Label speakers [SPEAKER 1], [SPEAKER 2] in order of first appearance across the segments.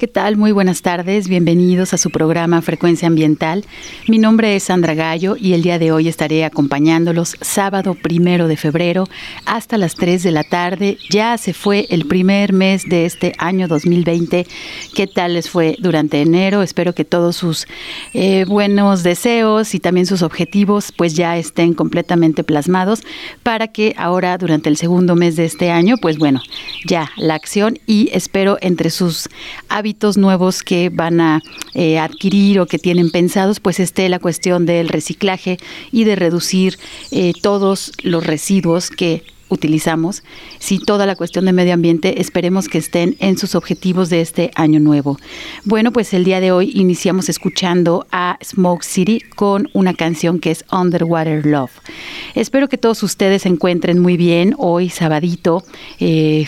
[SPEAKER 1] ¿Qué tal? Muy buenas tardes. Bienvenidos a su programa Frecuencia Ambiental. Mi nombre es Sandra Gallo y el día de hoy estaré acompañándolos sábado primero de febrero hasta las 3 de la tarde. Ya se fue el primer mes de este año 2020. ¿Qué tal les fue durante enero? Espero que todos sus eh, buenos deseos y también sus objetivos pues ya estén completamente plasmados para que ahora durante el segundo mes de este año pues bueno, ya la acción y espero entre sus hábitos nuevos que van a eh, adquirir o que tienen pensados, pues esté la cuestión del reciclaje y de reducir eh, todos los residuos que utilizamos, si toda la cuestión de medio ambiente esperemos que estén en sus objetivos de este año nuevo. Bueno, pues el día de hoy iniciamos escuchando a Smoke City con una canción que es Underwater Love. Espero que todos ustedes se encuentren muy bien hoy, sabadito, eh,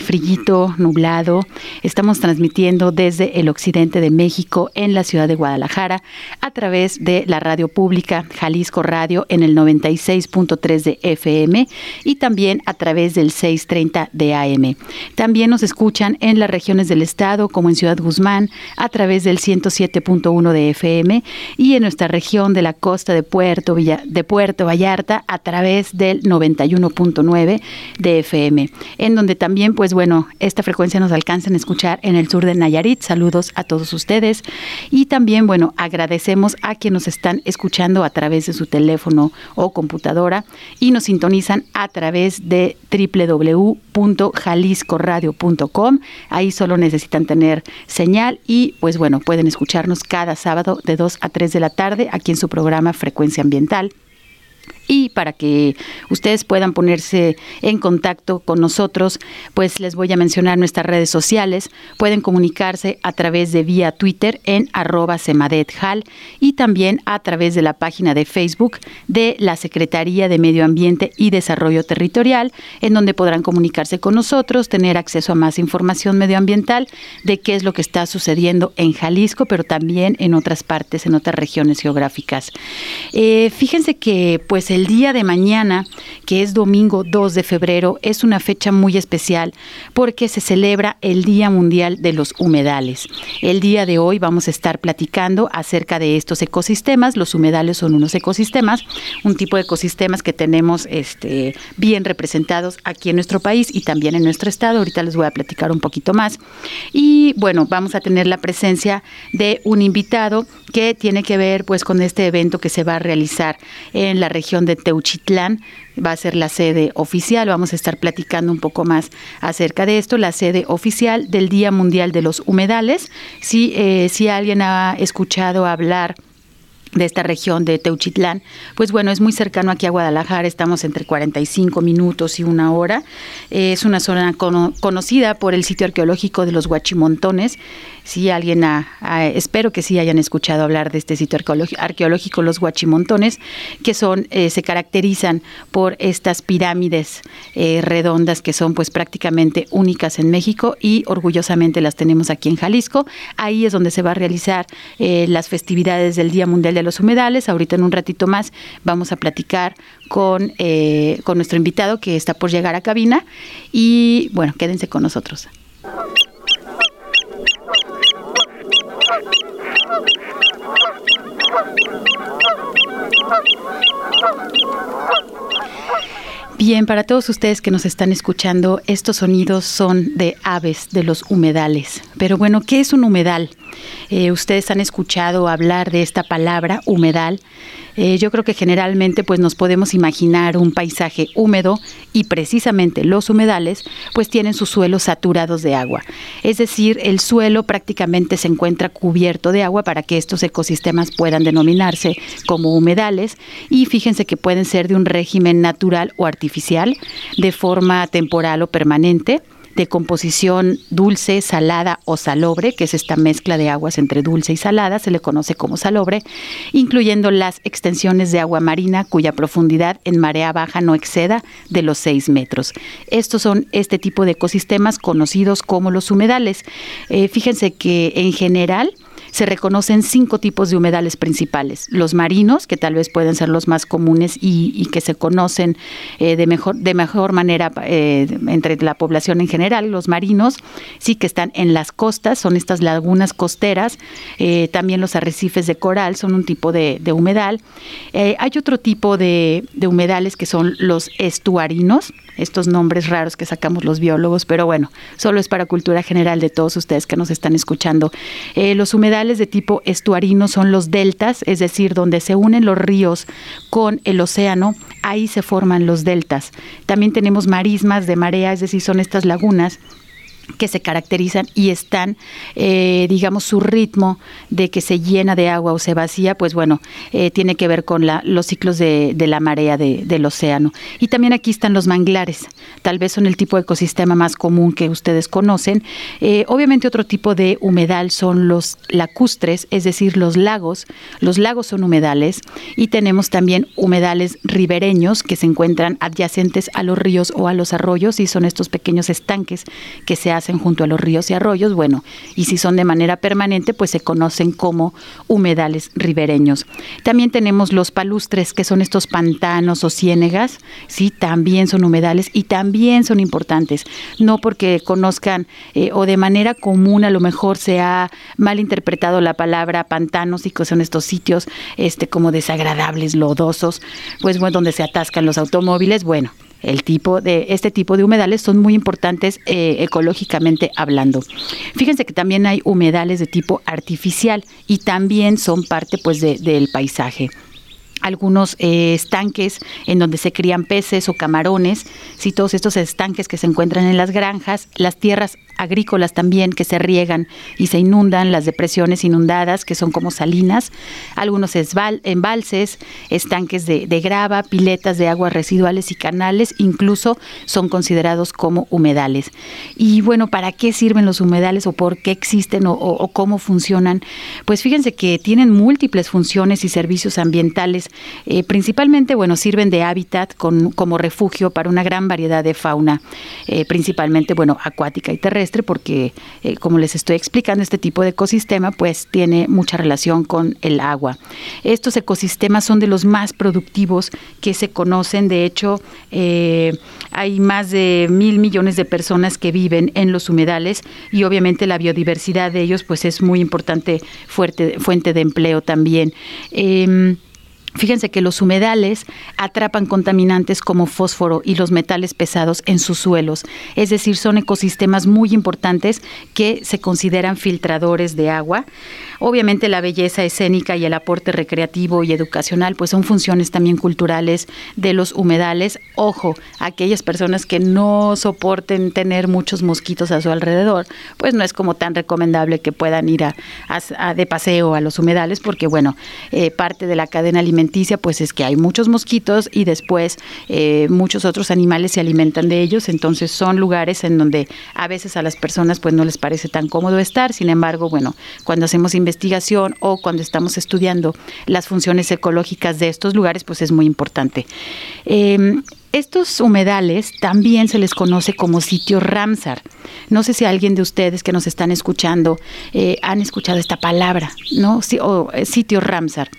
[SPEAKER 1] nublado. Estamos transmitiendo desde el occidente de México en la ciudad de Guadalajara a través de la radio pública Jalisco Radio en el 96.3 de FM y también a través del 630 de AM. También nos escuchan en las regiones del estado, como en Ciudad Guzmán, a través del 107.1 de FM y en nuestra región de la costa de Puerto, de Puerto Vallarta a través del 91.9 de FM, en donde también, pues bueno, esta frecuencia nos alcanzan a escuchar en el sur de Nayarit. Saludos a todos ustedes y también, bueno, agradecemos a quienes nos están escuchando a través de su teléfono o computadora y nos sintonizan a través de www.jaliscoradio.com. Ahí solo necesitan tener señal y pues bueno, pueden escucharnos cada sábado de 2 a 3 de la tarde aquí en su programa Frecuencia Ambiental. Y para que ustedes puedan ponerse en contacto con nosotros, pues les voy a mencionar nuestras redes sociales. Pueden comunicarse a través de vía Twitter en arroba semadethal y también a través de la página de Facebook de la Secretaría de Medio Ambiente y Desarrollo Territorial, en donde podrán comunicarse con nosotros, tener acceso a más información medioambiental de qué es lo que está sucediendo en Jalisco, pero también en otras partes, en otras regiones geográficas. Eh, fíjense que pues el día de mañana, que es domingo 2 de febrero, es una fecha muy especial porque se celebra el Día Mundial de los Humedales. El día de hoy vamos a estar platicando acerca de estos ecosistemas. Los humedales son unos ecosistemas, un tipo de ecosistemas que tenemos este, bien representados aquí en nuestro país y también en nuestro estado. Ahorita les voy a platicar un poquito más. Y bueno, vamos a tener la presencia de un invitado que tiene que ver pues con este evento que se va a realizar en la región de Teuchitlán va a ser la sede oficial. Vamos a estar platicando un poco más acerca de esto, la sede oficial del Día Mundial de los Humedales. Si, eh, si alguien ha escuchado hablar de esta región de Teuchitlán, pues bueno, es muy cercano aquí a Guadalajara, estamos entre 45 minutos y una hora. es una zona conocida por el sitio arqueológico de los Huachimontones. Si alguien ha, espero que sí hayan escuchado hablar de este sitio arqueológico, los Huachimontones, que son, eh, se caracterizan por estas pirámides eh, redondas que son pues prácticamente únicas en México y orgullosamente las tenemos aquí en Jalisco. Ahí es donde se va a realizar eh, las festividades del Día Mundial de los humedales. Ahorita en un ratito más vamos a platicar con, eh, con nuestro invitado que está por llegar a cabina y bueno, quédense con nosotros. Bien, para todos ustedes que nos están escuchando, estos sonidos son de aves de los humedales. Pero bueno, ¿qué es un humedal? Eh, ustedes han escuchado hablar de esta palabra, humedal. Eh, yo creo que generalmente pues nos podemos imaginar un paisaje húmedo y precisamente los humedales pues tienen sus suelos saturados de agua. Es decir, el suelo prácticamente se encuentra cubierto de agua para que estos ecosistemas puedan denominarse como humedales y fíjense que pueden ser de un régimen natural o artificial, de forma temporal o permanente de composición dulce, salada o salobre, que es esta mezcla de aguas entre dulce y salada, se le conoce como salobre, incluyendo las extensiones de agua marina cuya profundidad en marea baja no exceda de los 6 metros. Estos son este tipo de ecosistemas conocidos como los humedales. Eh, fíjense que en general se reconocen cinco tipos de humedales principales. Los marinos, que tal vez pueden ser los más comunes y, que se conocen eh, de, mejor, de mejor manera eh, entre la población en general. Los marinos, sí que están en las costas, son estas lagunas costeras. Eh, también los arrecifes de coral son un tipo de, humedal. hay otro tipo de, de humedales que son los estuarinos, estos nombres raros que sacamos los biólogos, pero bueno, solo es para cultura general de todos ustedes que nos están escuchando. Los humedales de tipo estuarino son los deltas, es decir, donde se unen los ríos con el océano, ahí se forman los deltas. También tenemos marismas de marea, es decir, son estas lagunas que se caracterizan y están, eh, digamos, su ritmo de que se llena de agua o se vacía, pues bueno, eh, tiene que ver con la, los ciclos de, la marea del océano. Y también aquí están los manglares, tal vez son el tipo de ecosistema más común que ustedes conocen. Eh, obviamente otro tipo de humedal son los lacustres, es decir, los lagos. Los lagos son humedales y tenemos también humedales ribereños que se encuentran adyacentes a los ríos o a los arroyos y son estos pequeños estanques que se hacen junto a los ríos y arroyos, bueno, y si son de manera permanente, pues se conocen como humedales ribereños. También tenemos los palustres, que son estos pantanos o ciénegas, sí, también son humedales y también son importantes, no porque conozcan eh, o de manera común a lo mejor se ha mal interpretado la palabra pantanos y que son estos sitios este como desagradables, lodosos, pues bueno, donde se atascan los automóviles, bueno, el tipo de este tipo de humedales son muy importantes eh, ecológicamente hablando. Fíjense que también hay humedales de tipo artificial y también son parte pues del paisaje algunos eh, estanques en donde se crían peces o camarones, si todos estos estanques que se encuentran en las granjas, las tierras agrícolas también que se riegan y se inundan, las depresiones inundadas que son como salinas, algunos embalses, estanques de, grava, piletas de aguas residuales y canales, incluso son considerados como humedales. Y bueno, ¿para qué sirven los humedales o por qué existen o, cómo funcionan? Pues fíjense que tienen múltiples funciones y servicios ambientales, eh, principalmente, bueno, sirven de hábitat con, como refugio para una gran variedad de fauna, eh, principalmente, bueno, acuática y terrestre porque, eh, como les estoy explicando, este tipo de ecosistema pues tiene mucha relación con el agua. Estos ecosistemas son de los más productivos que se conocen. De hecho, hay más de mil millones de personas que viven en los humedales y obviamente la biodiversidad de ellos pues es muy importante fuerte, fuente de empleo también. Em, Fíjense que los humedales atrapan contaminantes como fósforo y los metales pesados en sus suelos, es decir, son ecosistemas muy importantes que se consideran filtradores de agua. Obviamente la belleza escénica y el aporte recreativo y educacional pues son funciones también culturales de los humedales. Ojo, aquellas personas que no soporten tener muchos mosquitos a su alrededor, pues no es como tan recomendable que puedan ir a, de paseo a los humedales porque bueno, eh, parte de la cadena alimentaria pues es que hay muchos mosquitos y después eh, muchos otros animales se alimentan de ellos, entonces son lugares en donde a veces a las personas pues no les parece tan cómodo estar, sin embargo, bueno, cuando hacemos investigación o cuando estamos estudiando las funciones ecológicas de estos lugares, pues es muy importante. Em, estos humedales también se les conoce como sitio Ramsar. No sé si alguien de ustedes que nos están escuchando eh, han escuchado esta palabra, ¿no? o, eh, sitio Ramsar.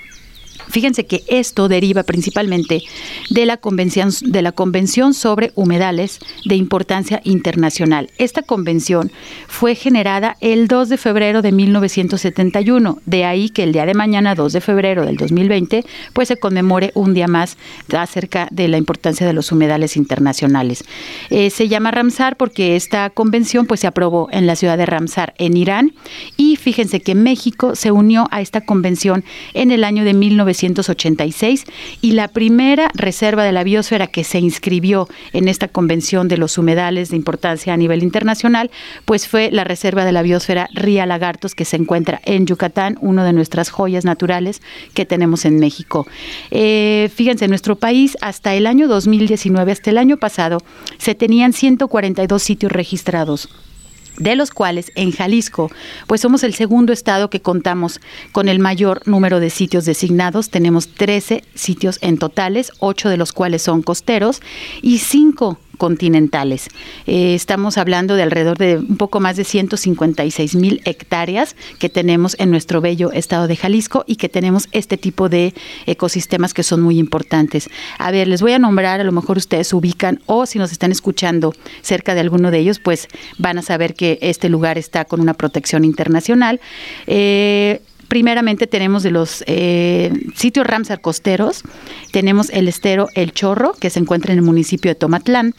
[SPEAKER 1] Fíjense que esto deriva principalmente de la convención de la convención sobre humedales de importancia internacional. Esta convención fue generada el 2 de febrero de 1971, de ahí que el día de mañana 2 de febrero del 2020 pues se conmemore un día más acerca de la importancia de los humedales internacionales. Eh, se llama Ramsar porque esta convención pues se aprobó en la ciudad de Ramsar en Irán y fíjense que México se unió a esta convención en el año de 1971 1986 y la primera reserva de la biosfera que se inscribió en esta convención de los humedales de importancia a nivel internacional, pues fue la reserva de la biosfera Ría Lagartos que se encuentra en Yucatán, una de nuestras joyas naturales que tenemos en México. Eh, fíjense, en nuestro país hasta el año 2019, hasta el año pasado, se tenían 142 sitios registrados de los cuales en Jalisco, pues somos el segundo estado que contamos con el mayor número de sitios designados. Tenemos 13 sitios en totales, 8 de los cuales son costeros y 5 continentales. Eh, estamos hablando de alrededor de un poco más de 156 mil hectáreas que tenemos en nuestro bello estado de Jalisco y que tenemos este tipo de ecosistemas que son muy importantes. A ver, les voy a nombrar, a lo mejor ustedes ubican o si nos están escuchando cerca de alguno de ellos, pues van a saber que este lugar está con una protección internacional. Eh, primeramente tenemos de los eh, sitios Ramsar costeros, tenemos el estero El Chorro, que se encuentra en el municipio de Tomatlán,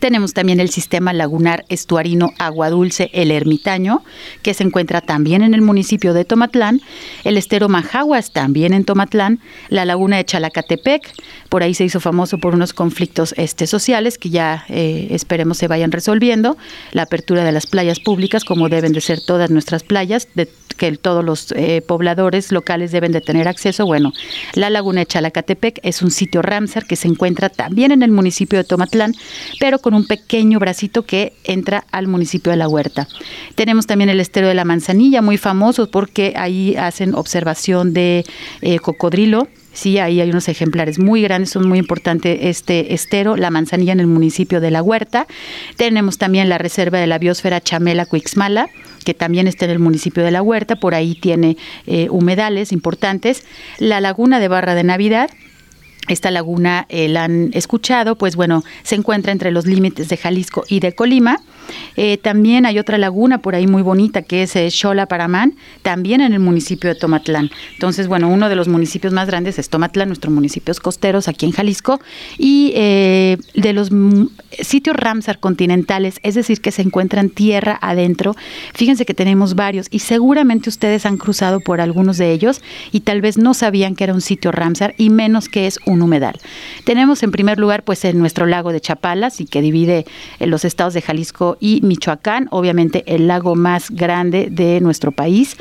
[SPEAKER 1] tenemos también el sistema lagunar estuarino Agua Dulce El Ermitaño, que se encuentra también en el municipio de Tomatlán, el estero Majaguas también en Tomatlán, la laguna de Chalacatepec, por ahí se hizo famoso por unos conflictos este, sociales que ya eh, esperemos se vayan resolviendo, la apertura de las playas públicas, como deben de ser todas nuestras playas, de, que todos los eh, pobladores locales deben de tener acceso. Bueno, la laguna de Chalacatepec es un sitio Ramsar que se encuentra también en el municipio de Tomatlán, pero con un pequeño bracito que entra al municipio de La Huerta. Tenemos también el estero de la Manzanilla, muy famoso porque ahí hacen observación de eh, cocodrilo. Sí, ahí hay unos ejemplares muy grandes, son muy importantes este estero, la manzanilla en el municipio de La Huerta. Tenemos también la reserva de la biosfera Chamela Cuixmala, que también está en el municipio de La Huerta, por ahí tiene eh, humedales importantes. La laguna de Barra de Navidad, esta laguna eh, la han escuchado, pues bueno, se encuentra entre los límites de Jalisco y de Colima. Eh, también hay otra laguna por ahí muy bonita que es eh, Paramán, también en el municipio de Tomatlán. Entonces, bueno, uno de los municipios más grandes es Tomatlán, nuestros municipios costeros aquí en Jalisco. Y de los sitios Ramsar continentales, es decir, que se encuentran tierra adentro, fíjense que tenemos varios y seguramente ustedes han cruzado por algunos de ellos y tal vez no sabían que era un sitio Ramsar y menos que es un humedal. Tenemos en primer lugar pues en nuestro lago de Chapalas y que divide en los estados de Jalisco y Michoacán, obviamente el lago más grande de nuestro país.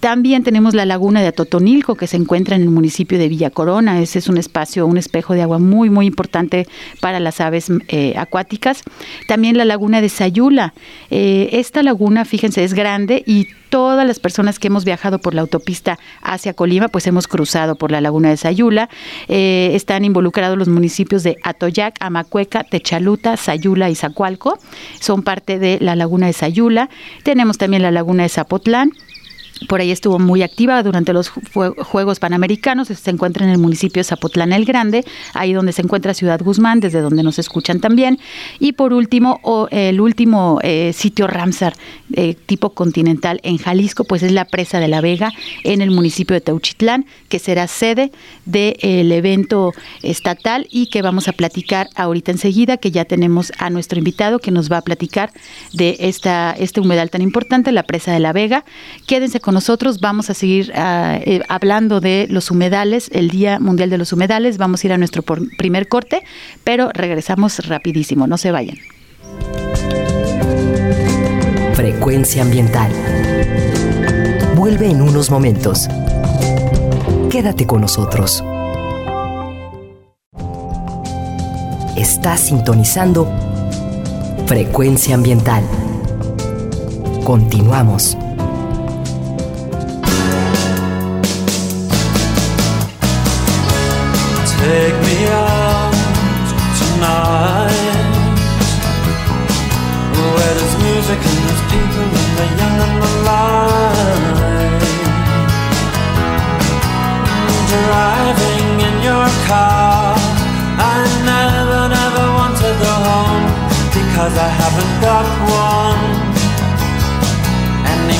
[SPEAKER 1] También tenemos la laguna de Atotonilco que se encuentra en el municipio de Villa Corona. Ese es un espacio, un espejo de agua muy, muy importante para las aves eh, acuáticas. También la laguna de Sayula. Eh, esta laguna, fíjense, es grande y todas las personas que hemos viajado por la autopista hacia Colima, pues hemos cruzado por la laguna de Sayula. Eh, están involucrados los municipios de Atoyac, Amacueca, Techaluta, Sayula y Zacualco. Son parte de la laguna de Sayula. Tenemos también la laguna de Zapotlán por ahí estuvo muy activa durante los Juegos Panamericanos. Se encuentra en el municipio de Zapotlán el Grande, ahí donde se encuentra Ciudad Guzmán, desde donde nos escuchan también. Y por último, el último eh, sitio Ramsar eh, tipo continental en Jalisco, pues es la presa de la Vega en el municipio de Teuchitlán, que será sede del evento estatal y que vamos a platicar ahorita enseguida, que ya tenemos a nuestro invitado que nos va a platicar de esta, este humedal tan importante, la presa de la Vega. Quédense con nosotros. Vamos a seguir ah, eh, hablando de los humedales, el Día Mundial de los Humedales. Vamos a ir a nuestro primer corte, pero regresamos rapidísimo. No se vayan.
[SPEAKER 2] Frecuencia ambiental. Vuelve en unos momentos. Quédate con nosotros. Estás sintonizando Frecuencia ambiental. Continuamos.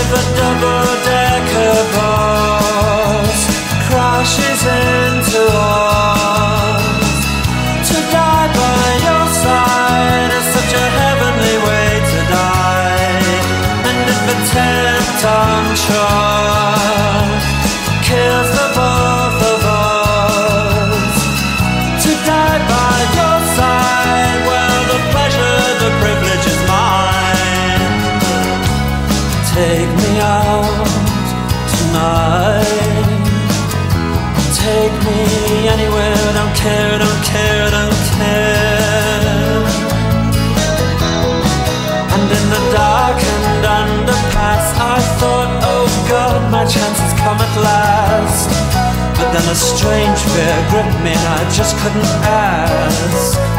[SPEAKER 3] if a double-decker bus crashes into us. To die by your side is such a heavenly way to die. And if a ten-ton truck kills then a strange fear gripped me and I just couldn't ask.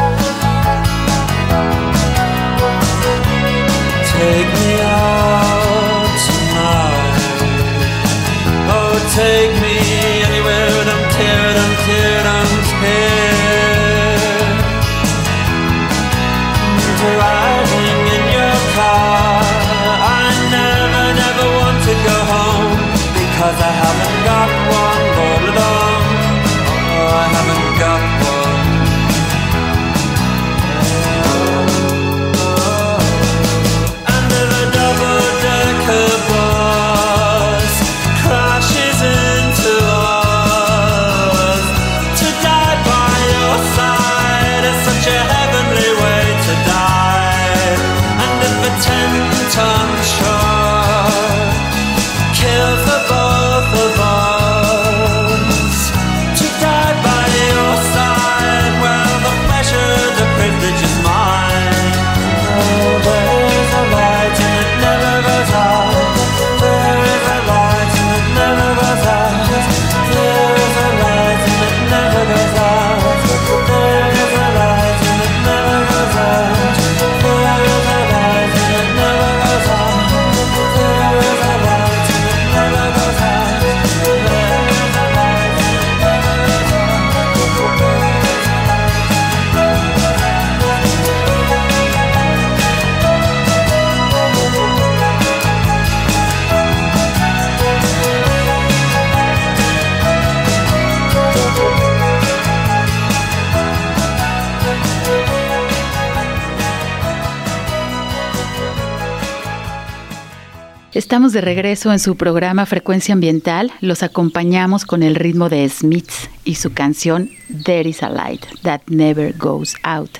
[SPEAKER 1] Estamos de regreso en su programa Frecuencia Ambiental. Los acompañamos con el ritmo de Smiths y su canción There is a light that never goes out.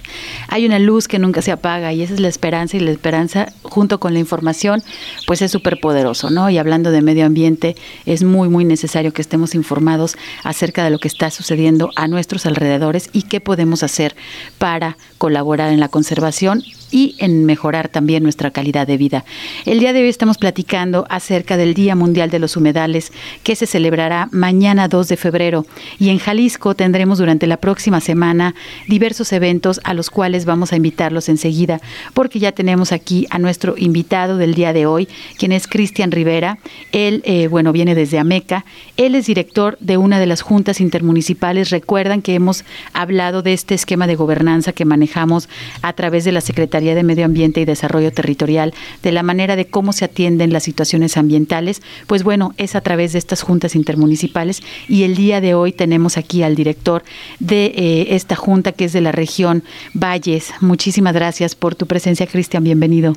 [SPEAKER 1] Hay una luz que nunca se apaga y esa es la esperanza y la esperanza junto con la información pues es súper poderoso, ¿no? Y hablando de medio ambiente es muy muy necesario que estemos informados acerca de lo que está sucediendo a nuestros alrededores y qué podemos hacer para colaborar en la conservación y en mejorar también nuestra calidad de vida. El día de hoy estamos platicando acerca del Día Mundial de los Humedales que se celebrará mañana 2 de febrero y en Jalisco tendremos durante la próxima semana diversos eventos a los cuales vamos a invitarlos enseguida porque ya tenemos aquí a nuestro invitado del día de hoy, quien es Cristian Rivera. Él, eh, bueno, viene desde Ameca. Él es director de una de las juntas intermunicipales. Recuerdan que hemos hablado de este esquema de gobernanza que manejamos a través de la Secretaría de Medio Ambiente y Desarrollo Territorial, de la manera de cómo se atienden las situaciones ambientales. Pues bueno, es a través de estas juntas intermunicipales y el día de hoy tenemos aquí al director de eh, esta junta que es de la región Valles. Muchísimas gracias por tu presencia, Cristian. Bienvenido.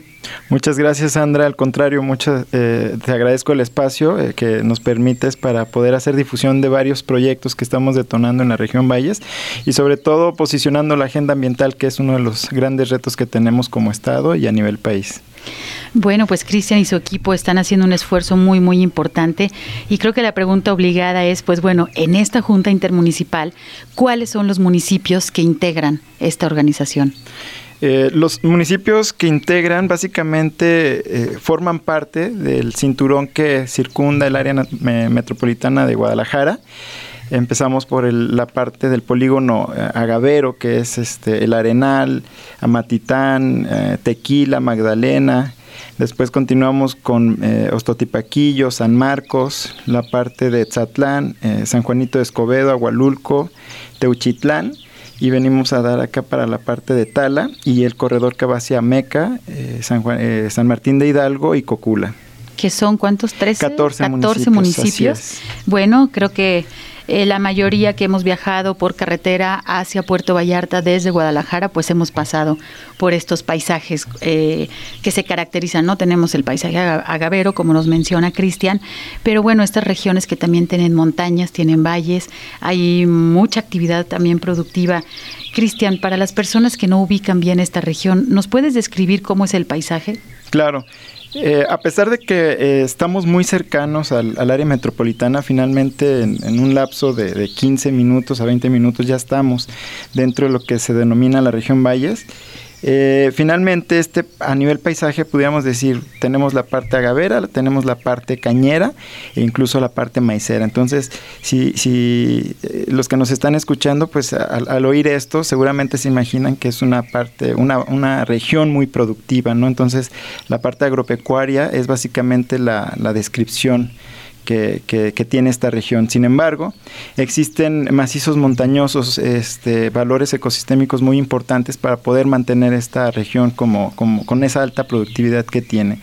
[SPEAKER 4] Muchas gracias, Sandra. Al contrario, muchas, eh, te agradezco el espacio eh, que nos permites para poder hacer difusión de varios proyectos que estamos detonando en la región Valles y sobre todo posicionando la agenda ambiental, que es uno de los grandes retos que tenemos como Estado y a nivel país.
[SPEAKER 1] Bueno, pues Cristian y su equipo están haciendo un esfuerzo muy, muy importante y creo que la pregunta obligada es, pues bueno, en esta Junta Intermunicipal, ¿cuáles son los municipios que integran esta organización?
[SPEAKER 4] Eh, los municipios que integran básicamente eh, forman parte del cinturón que circunda el área me metropolitana de Guadalajara. Empezamos por el, la parte del polígono eh, Agavero, que es este, el Arenal, Amatitán, eh, Tequila, Magdalena. Después continuamos con eh, Ostotipaquillo, San Marcos, la parte de Tzatlán, eh, San Juanito de Escobedo, Agualulco, Teuchitlán. Y venimos a dar acá para la parte de Tala y el corredor que va hacia Meca, eh, San, Juan- eh, San Martín de Hidalgo y Cocula.
[SPEAKER 1] que son cuántos? 13,
[SPEAKER 4] 14 municipios,
[SPEAKER 1] municipios.
[SPEAKER 4] así es.
[SPEAKER 1] Bueno, creo que eh, la mayoría que hemos viajado por carretera hacia Puerto Vallarta desde Guadalajara, pues hemos pasado por estos paisajes eh, que se caracterizan, ¿no? Tenemos el paisaje aga- agavero, como nos menciona Cristian, pero bueno, estas regiones que también tienen montañas, tienen valles, hay mucha actividad también productiva. Cristian, para las personas que no ubican bien esta región, ¿nos puedes describir cómo es el paisaje?
[SPEAKER 4] Claro. Eh, a pesar de que eh, estamos muy cercanos al, área metropolitana, finalmente en, en un lapso de, de 15 minutos a 20 minutos ya estamos dentro de lo que se denomina la región Valles. Eh, finalmente, este a nivel paisaje, pudiéramos decir, tenemos la parte agavera, tenemos la parte cañera e incluso la parte maicera. Entonces, si, si eh, los que nos están escuchando, pues al, oír esto, seguramente se imaginan que es una parte, una, región muy productiva, ¿no? Entonces, la parte agropecuaria es básicamente la descripción que, tiene esta región. Sin embargo, existen macizos montañosos, este, valores ecosistémicos muy importantes para poder mantener esta región como- con esa alta productividad que tiene.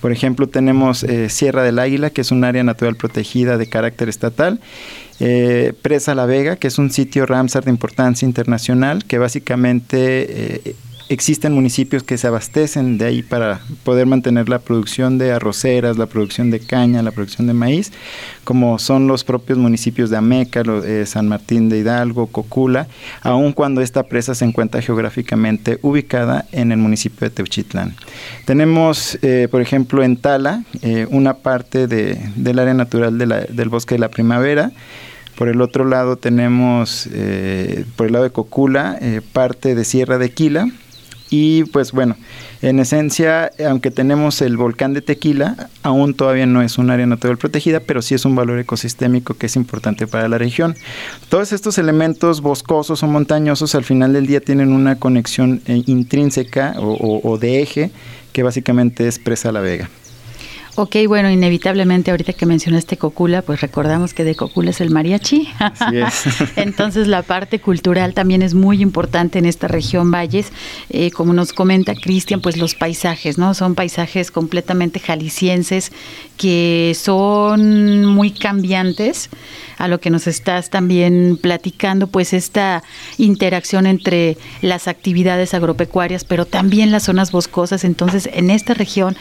[SPEAKER 4] Por ejemplo, tenemos eh, Sierra del Águila, que es un área natural protegida de carácter estatal. eh, Presa La Vega, que es un sitio Ramsar de importancia internacional, que básicamente eh, existen municipios que se abastecen de ahí para poder mantener la producción de arroceras, la producción de caña, la producción de maíz, como son los propios municipios de Ameca, eh, San Martín de Hidalgo, Cocula, aun cuando esta presa se encuentra geográficamente ubicada en el municipio de Teuchitlán. Tenemos, eh, por ejemplo, en Tala, eh, una parte de- del área natural del bosque de la primavera, por el otro lado tenemos, eh, por el lado de Cocula, parte de Sierra de Quila. Y pues bueno, en esencia, aunque tenemos el volcán de Tequila, aún todavía no es un área natural protegida, pero sí es un valor ecosistémico que es importante para la región. Todos estos elementos boscosos o montañosos al final del día tienen una conexión eh, intrínseca o, o- o de eje que básicamente es Presa La Vega.
[SPEAKER 1] Ok, bueno, inevitablemente ahorita que mencionaste Cocula, pues recordamos que de Cocula es el mariachi.
[SPEAKER 4] Así es.
[SPEAKER 1] Entonces la parte cultural también es muy importante en esta región Valles. Eh, como nos comenta Cristian, pues los paisajes, ¿no? Son paisajes completamente jaliscienses que son muy cambiantes a lo que nos estás también platicando, pues esta interacción entre las actividades agropecuarias, pero también las zonas boscosas. Entonces, en esta región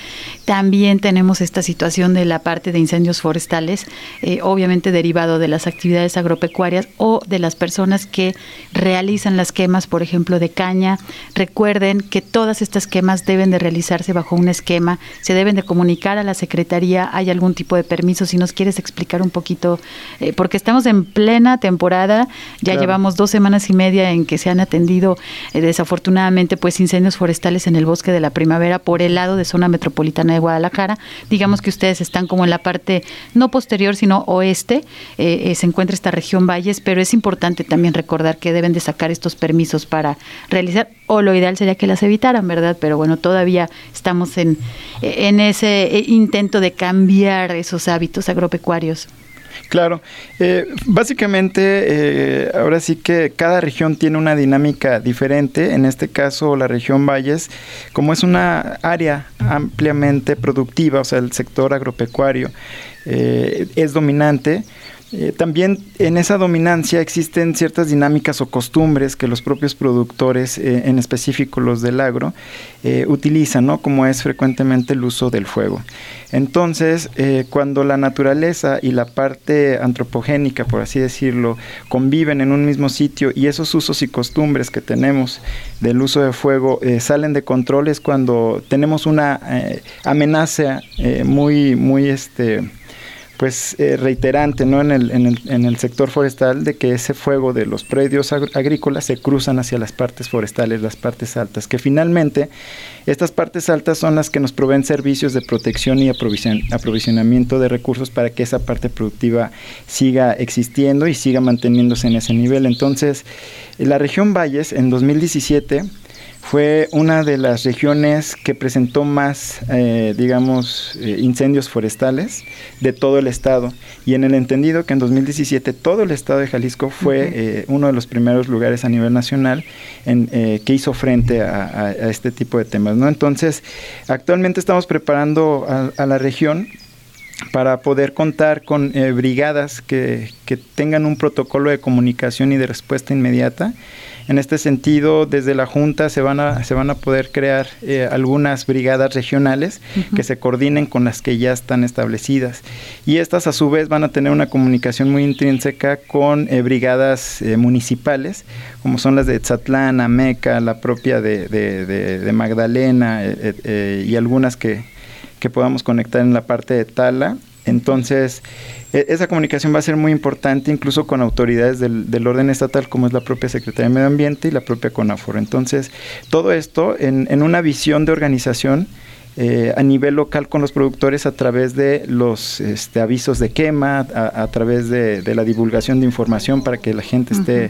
[SPEAKER 1] también tenemos esta situación de la parte de incendios forestales, eh, obviamente derivado de las actividades agropecuarias o de las personas que realizan las quemas, por ejemplo, de caña. Recuerden que todas estas quemas deben de realizarse bajo un esquema, se deben de comunicar a la Secretaría, hay algún tipo de permiso, si nos quieres explicar un poquito, eh, porque estamos en plena temporada, ya
[SPEAKER 4] Claro.
[SPEAKER 1] llevamos dos semanas y media en que se han atendido eh, desafortunadamente pues incendios forestales en el bosque de la primavera por el lado de zona metropolitana de Guadalajara. Digamos que ustedes están como en la parte no posterior sino oeste, eh, eh, se encuentra esta región valles, pero es importante también recordar que deben de sacar estos permisos para realizar, o lo ideal sería que las evitaran, ¿verdad? Pero bueno, todavía estamos en, en ese eh, intento de cambiar esos hábitos agropecuarios.
[SPEAKER 4] Claro, eh, básicamente eh, ahora sí que cada región tiene una dinámica diferente, en este caso la región Valles, como es una área ampliamente productiva, o sea, el sector agropecuario eh, es dominante, eh, también en esa dominancia existen ciertas dinámicas o costumbres que los propios productores, eh, en específico los del agro, eh, utilizan, ¿no? Como es frecuentemente el uso del fuego. Entonces, cuando la naturaleza y la parte antropogénica, por así decirlo, conviven en un mismo sitio y esos usos y costumbres que tenemos del uso de fuego salen de control es cuando tenemos una amenaza muy, muy, este, pues eh, reiterante ¿no? en, el, en, el, en el sector forestal de que ese fuego de los predios ag- agrícolas se cruzan hacia las partes forestales, las partes altas, que finalmente estas partes altas son las que nos proveen servicios de protección y aprovisión- aprovisionamiento de recursos para que esa parte productiva siga existiendo y siga manteniéndose en ese nivel. Entonces, la región Valles en 2017 fue una de las regiones que presentó más, eh, digamos, eh, incendios forestales de todo el estado. Y en el entendido que en 2017 todo el estado de Jalisco fue eh, uno de los primeros lugares a nivel nacional en, eh, que hizo frente a, a- a este tipo de temas. ¿no? Entonces, actualmente estamos preparando a, a la región para poder contar con eh, brigadas que, que tengan un protocolo de comunicación y de respuesta inmediata. En este sentido, desde la Junta se van a, se van a poder crear eh, algunas brigadas regionales que se coordinen con las que ya están establecidas. Y estas a su vez van a tener una comunicación muy intrínseca con eh, brigadas eh, municipales, como son las de Tzatlán, Ameca, la propia de, de- de- de Magdalena y algunas que, que podamos conectar en la parte de Tala. Entonces, e- esa comunicación va a ser muy importante incluso con autoridades del, del orden estatal como es la propia Secretaría de Medio Ambiente y la propia CONAFOR. Entonces, todo esto en, en una visión de organización eh, a nivel local con los productores a través de los este, avisos de quema, a, a través de, de la divulgación de información para que la gente esté,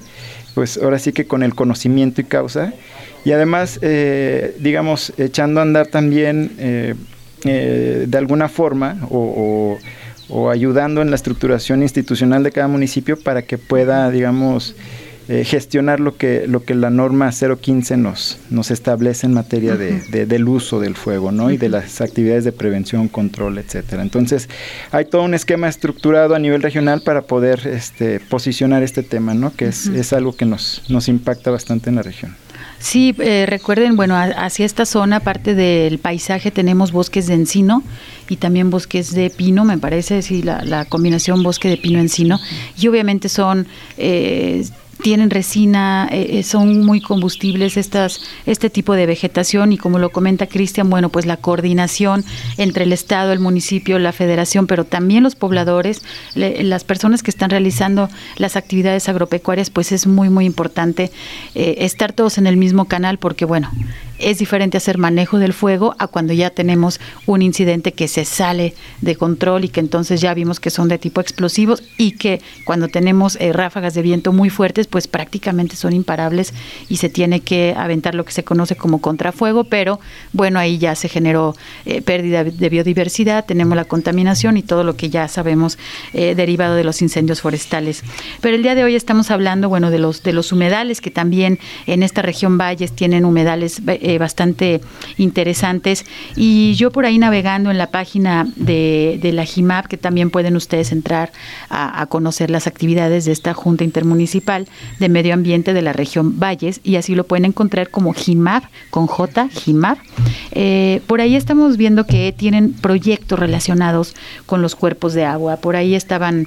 [SPEAKER 4] pues ahora sí que con el conocimiento y causa. Y además, eh, digamos, echando a andar también eh, eh, de alguna forma o, o- o ayudando en la estructuración institucional de cada municipio para que pueda, digamos, eh, gestionar lo que, lo que la norma 015 nos, nos establece en materia de, de- del uso del fuego, ¿no? Y de las actividades de prevención, control, etcétera. Entonces, hay todo un esquema estructurado a nivel regional para poder este, posicionar este tema, ¿no? Que es, es algo que nos, nos impacta bastante en la región.
[SPEAKER 1] Sí, eh, recuerden, bueno, hacia esta zona, parte del paisaje, tenemos bosques de encino y también bosques de pino, me parece, sí, la, la combinación bosque de pino-encino. Y obviamente son... eh, tienen resina, eh, eh, son muy combustibles estas, este tipo de vegetación y como lo comenta Cristian, bueno, pues la coordinación entre el Estado, el municipio, la federación, pero también los pobladores, le- las personas que están realizando las actividades agropecuarias, pues es muy, muy importante eh, estar todos en el mismo canal porque, bueno, es diferente hacer manejo del fuego a cuando ya tenemos un incidente que se sale de control y que entonces ya vimos que son de tipo explosivos y que cuando tenemos eh, ráfagas de viento muy fuertes, pues prácticamente son imparables y se tiene que aventar lo que se conoce como contrafuego, pero bueno, ahí ya se generó eh, pérdida de biodiversidad, tenemos la contaminación y todo lo que ya sabemos eh, derivado de los incendios forestales. Pero el día de hoy estamos hablando, bueno, de los de los humedales que también en esta región valles tienen humedales eh, bastante interesantes y yo por ahí navegando en la página de, la JIMAP, que también pueden ustedes entrar a, a conocer las actividades de esta Junta Intermunicipal de Medio Ambiente de la región Valles y así lo pueden encontrar como JIMAP, con J, JIMAP. Eh, por ahí estamos viendo que tienen proyectos relacionados con los cuerpos de agua, por ahí estaban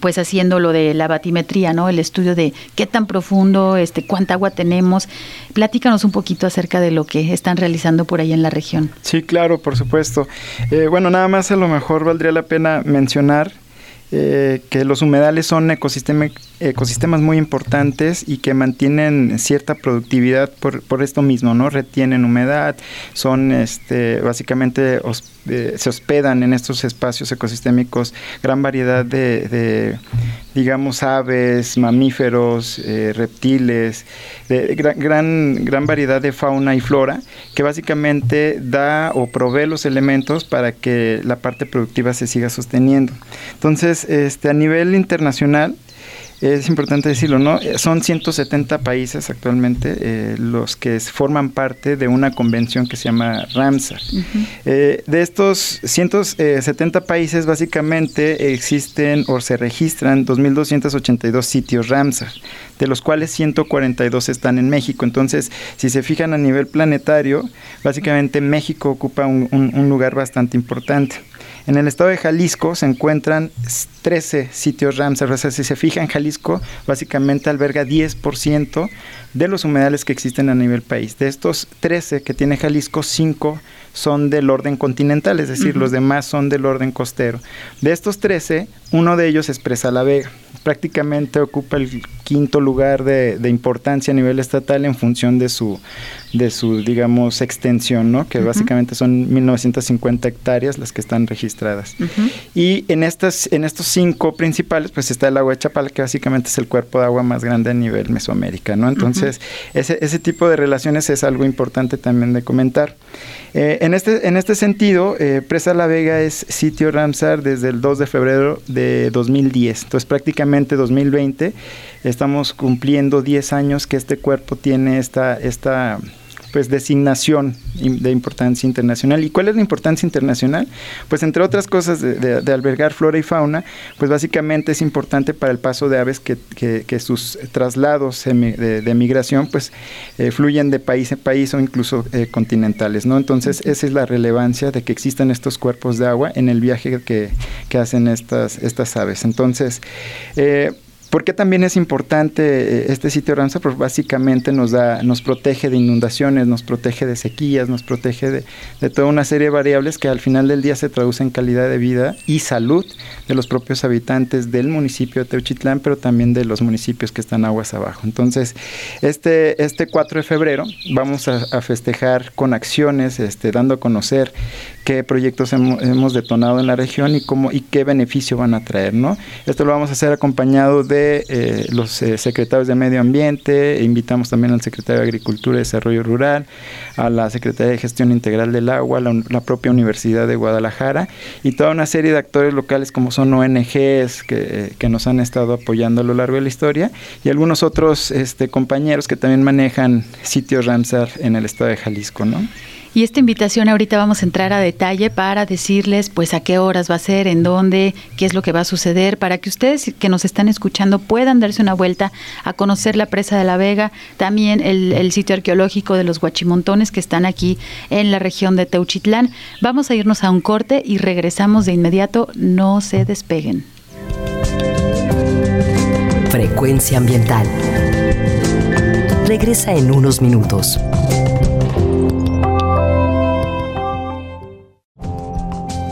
[SPEAKER 1] pues haciendo lo de la batimetría, ¿no? El estudio de qué tan profundo, este, cuánta agua tenemos. Platícanos un poquito acerca de lo que están realizando por ahí en la región.
[SPEAKER 4] Sí, claro, por supuesto. Eh, bueno, nada más a lo mejor valdría la pena mencionar eh, que los humedales son ecosistema- ecosistemas muy importantes y que mantienen cierta productividad por, por esto mismo, ¿no? Retienen humedad, son este, básicamente eh, se hospedan en estos espacios ecosistémicos gran variedad de, digamos, aves, mamíferos, eh, reptiles, de gran, gran, gran variedad de fauna y flora que básicamente da o provee los elementos para que la parte productiva se siga sosteniendo. Entonces, este, a nivel internacional, es importante decirlo, ¿no? Eh, Son 170 países actualmente eh, los que forman parte de una convención que se llama Ramsar. Eh, de estos 170 países, básicamente existen o se registran 2.282 sitios Ramsar, de los cuales 142 están en México. Entonces, si se fijan a nivel planetario, básicamente México ocupa un, un- un lugar bastante importante. En el estado de Jalisco se encuentran 13 sitios Ramsar. O sea, si se fijan, Jalisco básicamente alberga 10% de los humedales que existen a nivel país. De estos 13 que tiene Jalisco, 5 son del orden continental, es decir, los demás son del orden costero. De estos 13, uno de ellos es Presa La Vega. Prácticamente ocupa el quinto lugar de, de importancia a nivel estatal en función de su, de su digamos, extensión, ¿no? que básicamente son 1950 hectáreas las que están registradas. Y en, estas, en estos cinco principales, pues está el agua de Chapala, que básicamente es el cuerpo de agua más grande a nivel Mesoamérica, ¿no? Entonces, ese, ese tipo de relaciones es algo importante también de comentar. Eh, en, este, en este sentido, eh, Presa La Vega es sitio Ramsar desde el 2 de febrero de 2010. Entonces, prácticamente 2020, estamos cumpliendo 10 años que este cuerpo tiene esta... esta pues designación de importancia internacional. ¿Y cuál es la importancia internacional? Pues entre otras cosas de, de- de albergar flora y fauna, pues básicamente es importante para el paso de aves que, que- que sus traslados de migración pues eh, fluyen de país en país o incluso eh, continentales, ¿no? Entonces esa es la relevancia de que existan estos cuerpos de agua en el viaje que, que hacen estas, estas aves. Entonces, eh, ¿Por qué también es importante eh, este sitio Ramsar? Pues básicamente nos da, nos protege de inundaciones, nos protege de sequías, nos protege de, de toda una serie de variables que al final del día se traducen en calidad de vida y salud de los propios habitantes del municipio de Teuchitlán, pero también de los municipios que están aguas abajo. Entonces, este, este 4 de febrero vamos a, festejar con acciones, este, dando a conocer qué proyectos hemo- hemos, detonado en la región y cómo y qué beneficio van a traer, ¿no? Esto lo vamos a hacer acompañado de eh, los eh, secretarios de Medio Ambiente, invitamos también al secretario de Agricultura y Desarrollo Rural, a la Secretaría de Gestión Integral del Agua, la, la propia Universidad de Guadalajara y toda una serie de actores locales como son ONGs que, que nos han estado apoyando a lo largo de la historia y algunos otros este, compañeros que también manejan sitios Ramsar en el estado de Jalisco, ¿no?
[SPEAKER 1] Y esta invitación ahorita vamos a entrar a detalle para decirles pues a qué horas va a ser, en dónde, qué es lo que va a suceder, para que ustedes que nos están escuchando puedan darse una vuelta a conocer la presa de la Vega, también el, sitio arqueológico de los Guachimontones que están aquí en la región de Teuchitlán. Vamos a irnos a un corte y regresamos de inmediato, no se despeguen.
[SPEAKER 5] Frecuencia ambiental. Regresa en unos minutos.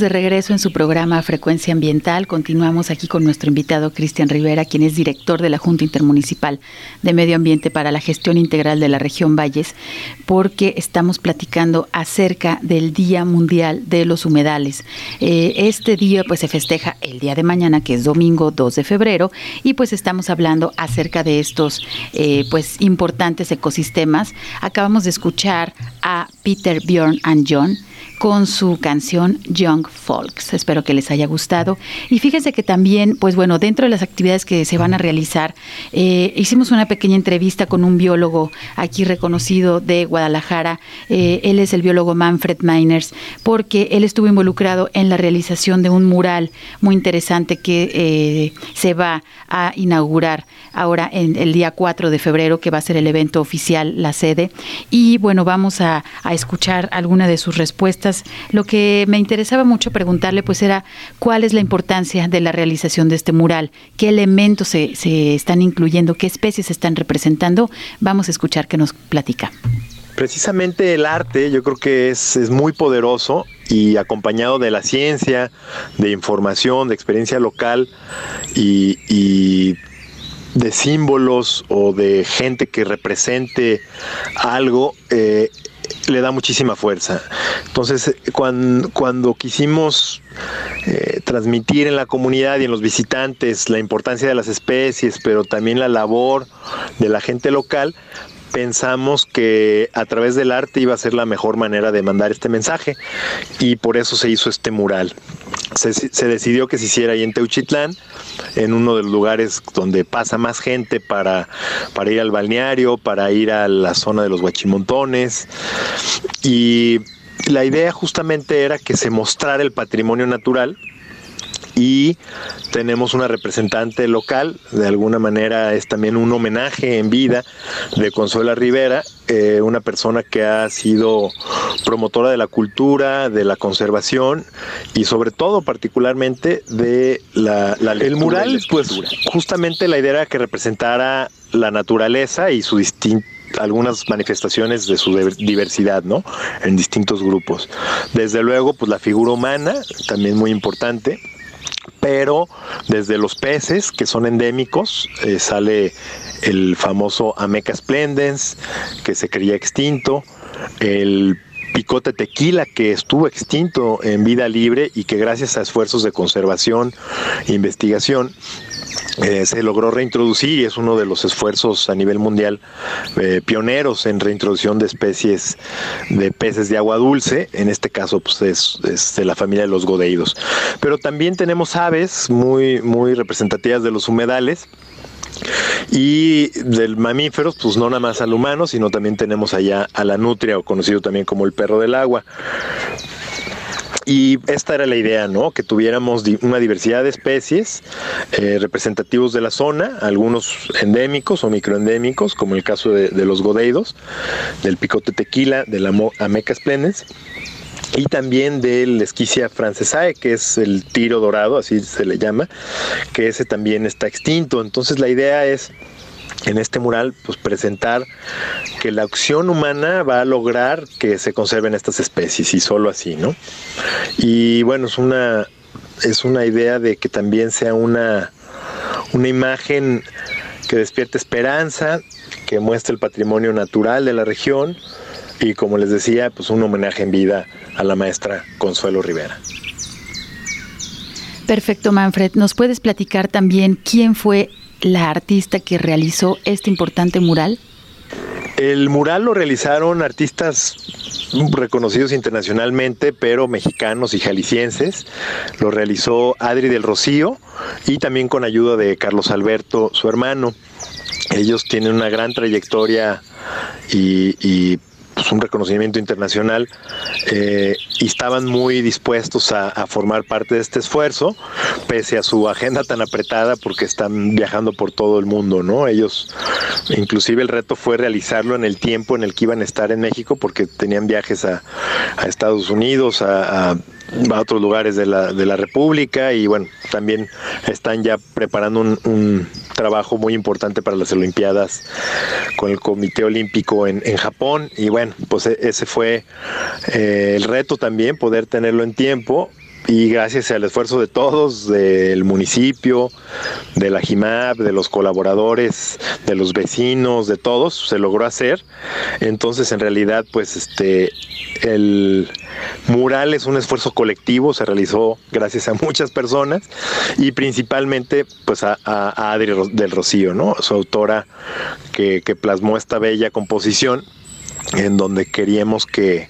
[SPEAKER 1] De regreso en su programa Frecuencia Ambiental. Continuamos aquí con nuestro invitado Cristian Rivera, quien es director de la Junta Intermunicipal de Medio Ambiente para la Gestión Integral de la Región Valles, porque estamos platicando acerca del Día Mundial de los Humedales. Eh, este día pues se festeja el día de mañana, que es domingo 2 de febrero, y pues estamos hablando acerca de estos eh, pues importantes ecosistemas. Acabamos de escuchar a Peter, Bjorn and John con su canción Young Folks. Espero que les haya gustado. Y fíjense que también, pues bueno, dentro de las actividades que se van a realizar, eh, hicimos una pequeña entrevista con un biólogo aquí reconocido de Guadalajara. Eh, él es el biólogo Manfred Miners, porque él estuvo involucrado en la realización de un mural muy interesante que eh, se va a inaugurar ahora en el día 4 de febrero, que va a ser el evento oficial, la sede. Y bueno, vamos a, a escuchar alguna de sus respuestas. Lo que me interesaba mucho preguntarle pues era cuál es la importancia de la realización de este mural, qué elementos se, están incluyendo, qué especies se están representando. Vamos a escuchar qué nos platica.
[SPEAKER 6] Precisamente el arte yo creo que es, es muy poderoso y acompañado de la ciencia, de información, de experiencia local y, y de símbolos o de gente que represente algo, eh, le da muchísima fuerza. Entonces, cuando, cuando quisimos eh, transmitir en la comunidad y en los visitantes la importancia de las especies, pero también la labor de la gente local, pensamos que a través del arte iba a ser la mejor manera de mandar este mensaje y por eso se hizo este mural. Se, decidió que se hiciera ahí en Teuchitlán, en uno de los lugares donde pasa más gente para, para ir al balneario, para ir a la zona de los guachimontones y la idea justamente era que se mostrara el patrimonio natural y tenemos una representante local, de alguna manera es también un homenaje en vida de Consuela Rivera, eh, una persona que ha sido promotora de la cultura, de la conservación y sobre todo particularmente de la, la el mural, pues justamente la idea era que representara la naturaleza y su distinto algunas manifestaciones de su diversidad, ¿no? En distintos grupos. Desde luego, pues la figura humana, también muy importante, pero desde los peces que son endémicos eh, sale el famoso Ameca splendens que se creía extinto, el picote tequila que estuvo extinto en vida libre y que gracias a esfuerzos de conservación e investigación eh, se logró reintroducir y es uno de los esfuerzos a nivel mundial eh, pioneros en reintroducción de especies de peces de agua dulce, en este caso pues es, es de la familia de los godeidos. Pero también tenemos aves muy, muy representativas de los humedales, y del mamíferos, pues no nada más al humano, sino también tenemos allá a la nutria, o conocido también como el perro del agua. Y esta era la idea, ¿no? Que tuviéramos una diversidad de especies eh, representativos de la zona, algunos endémicos o microendémicos, como el caso de, los godeidos, del picote tequila, de la Ameca splendens, y también del Esquicia francesae, que es el tiro dorado, así se le llama, que ese también está extinto. Entonces la idea es en este mural pues presentar que la acción humana va a lograr que se conserven estas especies y solo así, ¿no? Y bueno, es una es una idea de que también sea una una imagen que despierte esperanza, que muestre el patrimonio natural de la región y como les decía, pues un homenaje en vida a la maestra Consuelo Rivera.
[SPEAKER 1] Perfecto, Manfred. ¿Nos puedes platicar también quién fue la artista que realizó este importante mural?
[SPEAKER 6] El mural lo realizaron artistas reconocidos internacionalmente, pero mexicanos y jaliscienses. Lo realizó Adri del Rocío y también con ayuda de Carlos Alberto, su hermano. Ellos tienen una gran trayectoria y, y, pues, un reconocimiento internacional eh, y estaban muy dispuestos a, formar parte de este esfuerzo, pese a su agenda tan apretada porque están viajando por todo el mundo, ¿no? Ellos, inclusive el reto fue realizarlo en el tiempo en el que iban a estar en México porque tenían viajes a, Estados Unidos, a a otros lugares de la, de la República y bueno, también están ya preparando un, un, trabajo muy importante para las Olimpiadas con el Comité Olímpico en, en Japón. Y bueno, pues ese fue eh, el reto también, poder tenerlo en tiempo y gracias al esfuerzo de todos, del municipio, de la JIMAP, de los colaboradores, de los vecinos, de todos, se logró hacer. Entonces, en realidad, pues este el mural es un esfuerzo colectivo, se realizó gracias a muchas personas y principalmente pues a, a Adri del Rocío, ¿no? Su autora que, que plasmó esta bella composición en donde queríamos que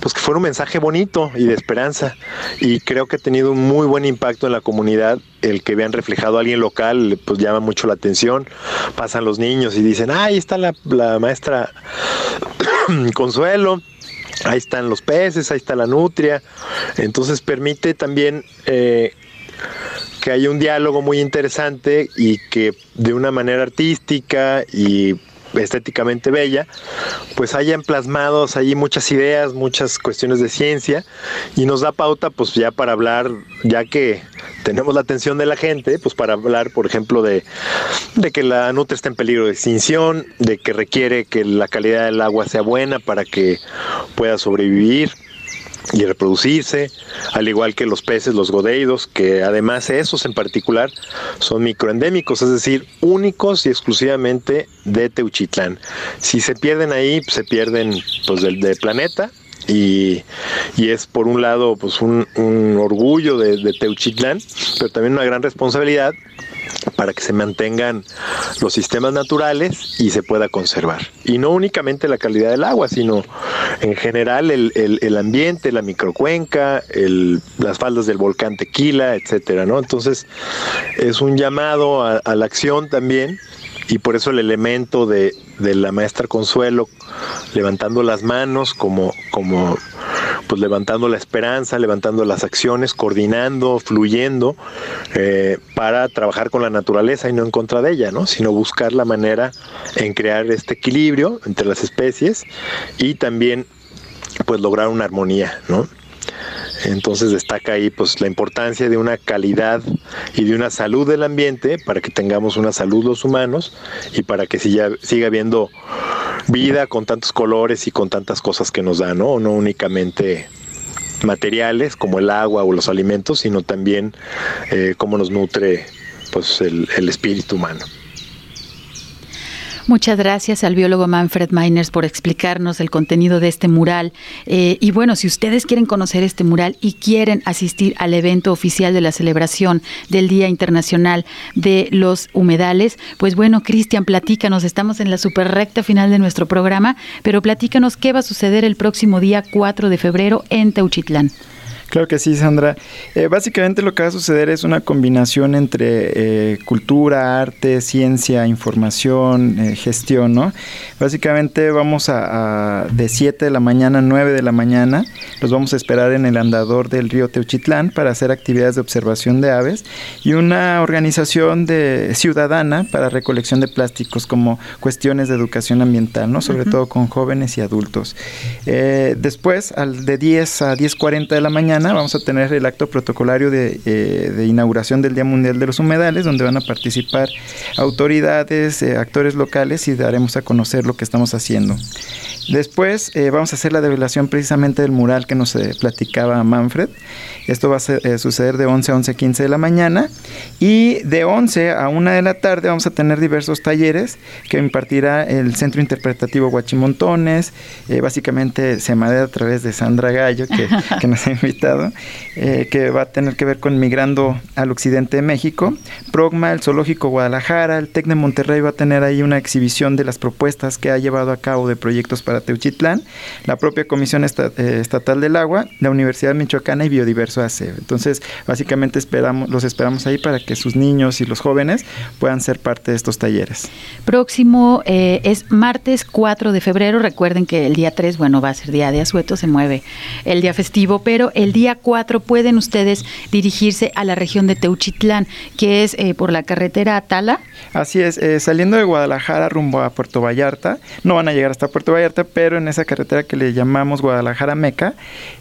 [SPEAKER 6] pues que fuera un mensaje bonito y de esperanza. Y creo que ha tenido un muy buen impacto en la comunidad el que vean reflejado a alguien local pues llama mucho la atención. Pasan los niños y dicen ah, ahí está la, la maestra Consuelo ahí están los peces ahí está la nutria entonces permite también eh, que haya un diálogo muy interesante y que de una manera artística y estéticamente bella, pues hayan plasmados allí muchas ideas, muchas cuestiones de ciencia y nos da pauta pues ya para hablar, ya que tenemos la atención de la gente, pues para hablar, por ejemplo, de, de que la nutria está en peligro de extinción, de que requiere que la calidad del agua sea buena para que pueda sobrevivir y reproducirse, al igual que los peces, los godeidos, que además esos en particular son microendémicos, es decir, únicos y exclusivamente de Teuchitlán. Si se pierden ahí, se pierden pues del, planeta y, y, es por un lado pues un, orgullo de Teuchitlán, pero también una gran responsabilidad para que se mantengan los sistemas naturales y se pueda conservar. Y no únicamente la calidad del agua, sino en general el, el, el ambiente, la microcuenca, el, las faldas del volcán Tequila, etcétera, ¿no? Entonces es un llamado a, a la acción también y por eso el elemento de, de, la maestra Consuelo levantando las manos como, como pues levantando la esperanza, levantando las acciones, coordinando, fluyendo eh, para trabajar con la naturaleza y no en contra de ella, ¿no? sino buscar la manera en crear este equilibrio entre las especies y también pues lograr una armonía, ¿no? Entonces destaca ahí pues la importancia de una calidad y de una salud del ambiente para que tengamos una salud los humanos y para que siga, siga habiendo vida con tantos colores y con tantas cosas que nos da, ¿no? No únicamente materiales como el agua o los alimentos, sino también eh, cómo nos nutre pues el, el espíritu humano.
[SPEAKER 1] Muchas gracias al biólogo Manfred Miners por explicarnos el contenido de este mural. Eh, y bueno, si ustedes quieren conocer este mural y quieren asistir al evento oficial de la celebración del Día Internacional de los Humedales, pues bueno, Cristian, platícanos, estamos en la super recta final de nuestro programa, pero platícanos qué va a suceder el próximo día 4 de febrero en Teuchitlán.
[SPEAKER 4] Claro que sí, Sandra. Eh, básicamente lo que va a suceder es una combinación entre eh, cultura, arte, ciencia, información, eh, gestión, ¿no? Básicamente vamos a, a, de 7 de la mañana a 9 de la mañana, los vamos a esperar en el andador del río Teuchitlán para hacer actividades de observación de aves y una organización de ciudadana para recolección de plásticos como cuestiones de educación ambiental, ¿no? Sobre uh -huh. todo con jóvenes y adultos. después, al de 10 a 10.40 de la mañana, vamos a tener el acto protocolario de, eh, de, inauguración del Día Mundial de los Humedales, donde van a participar autoridades, eh, actores locales y daremos a conocer lo que estamos haciendo. Después eh, vamos a hacer la revelación precisamente del mural que nos eh, platicaba Manfred. Esto va a ser, eh, suceder de 11 a 11.15 de la mañana y de 11 a 1 de la tarde vamos a tener diversos talleres que impartirá el Centro Interpretativo Guachimontones, básicamente se madera a través de Sandra Gallo que, que nos ha invitado, que va a tener que ver con Migrando al Occidente de México. Progma, el Zoológico Guadalajara, el TEC de Monterrey va a tener ahí una exhibición de las propuestas que ha llevado a cabo de proyectos para Teuchitlán, la propia Comisión Estatal del Agua, la Universidad Michoacana y Biodiverso AC. Entonces, básicamente esperamos, los esperamos ahí para que sus niños y los jóvenes puedan ser parte de estos talleres.
[SPEAKER 1] Próximo eh, es martes 4 de febrero. Recuerden que el día 3, bueno, va a ser día de asueto, se mueve el día festivo, pero el día 4 pueden ustedes dirigirse a la región de Teuchitlán, que es eh, por la carretera Atala.
[SPEAKER 4] Así es, eh, saliendo de Guadalajara rumbo a Puerto Vallarta, no van a llegar hasta Puerto Vallarta, pero en esa carretera que le llamamos Guadalajara Meca,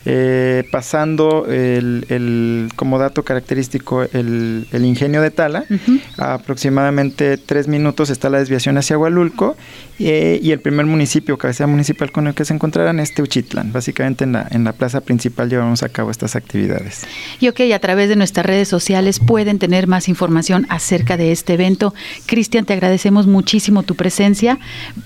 [SPEAKER 4] eh, pasando el, el, como dato característico el, el ingenio de Tala, uh -huh. aproximadamente tres minutos está la desviación hacia Hualulco eh, y el primer municipio, cabecera municipal con el que se encontrarán es Teuchitlán. Básicamente en la, en la plaza principal llevamos a cabo estas actividades.
[SPEAKER 1] Y ok, a través de nuestras redes sociales pueden tener más información acerca de este evento. Cristian, te agradecemos muchísimo tu presencia.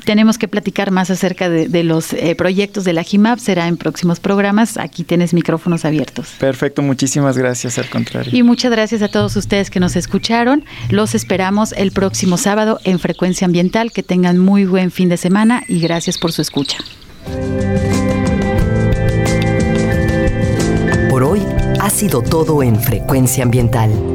[SPEAKER 1] Tenemos que platicar más acerca de, de los eh, proyectos de la GIMAP, será en próximos programas. Aquí tienes micrófonos abiertos.
[SPEAKER 4] Perfecto, muchísimas gracias, al contrario.
[SPEAKER 1] Y muchas gracias a todos ustedes que nos escucharon. Los esperamos el próximo sábado en Frecuencia Ambiental. Que tengan muy buen fin de semana y gracias por su escucha.
[SPEAKER 7] Por hoy ha sido todo en Frecuencia Ambiental.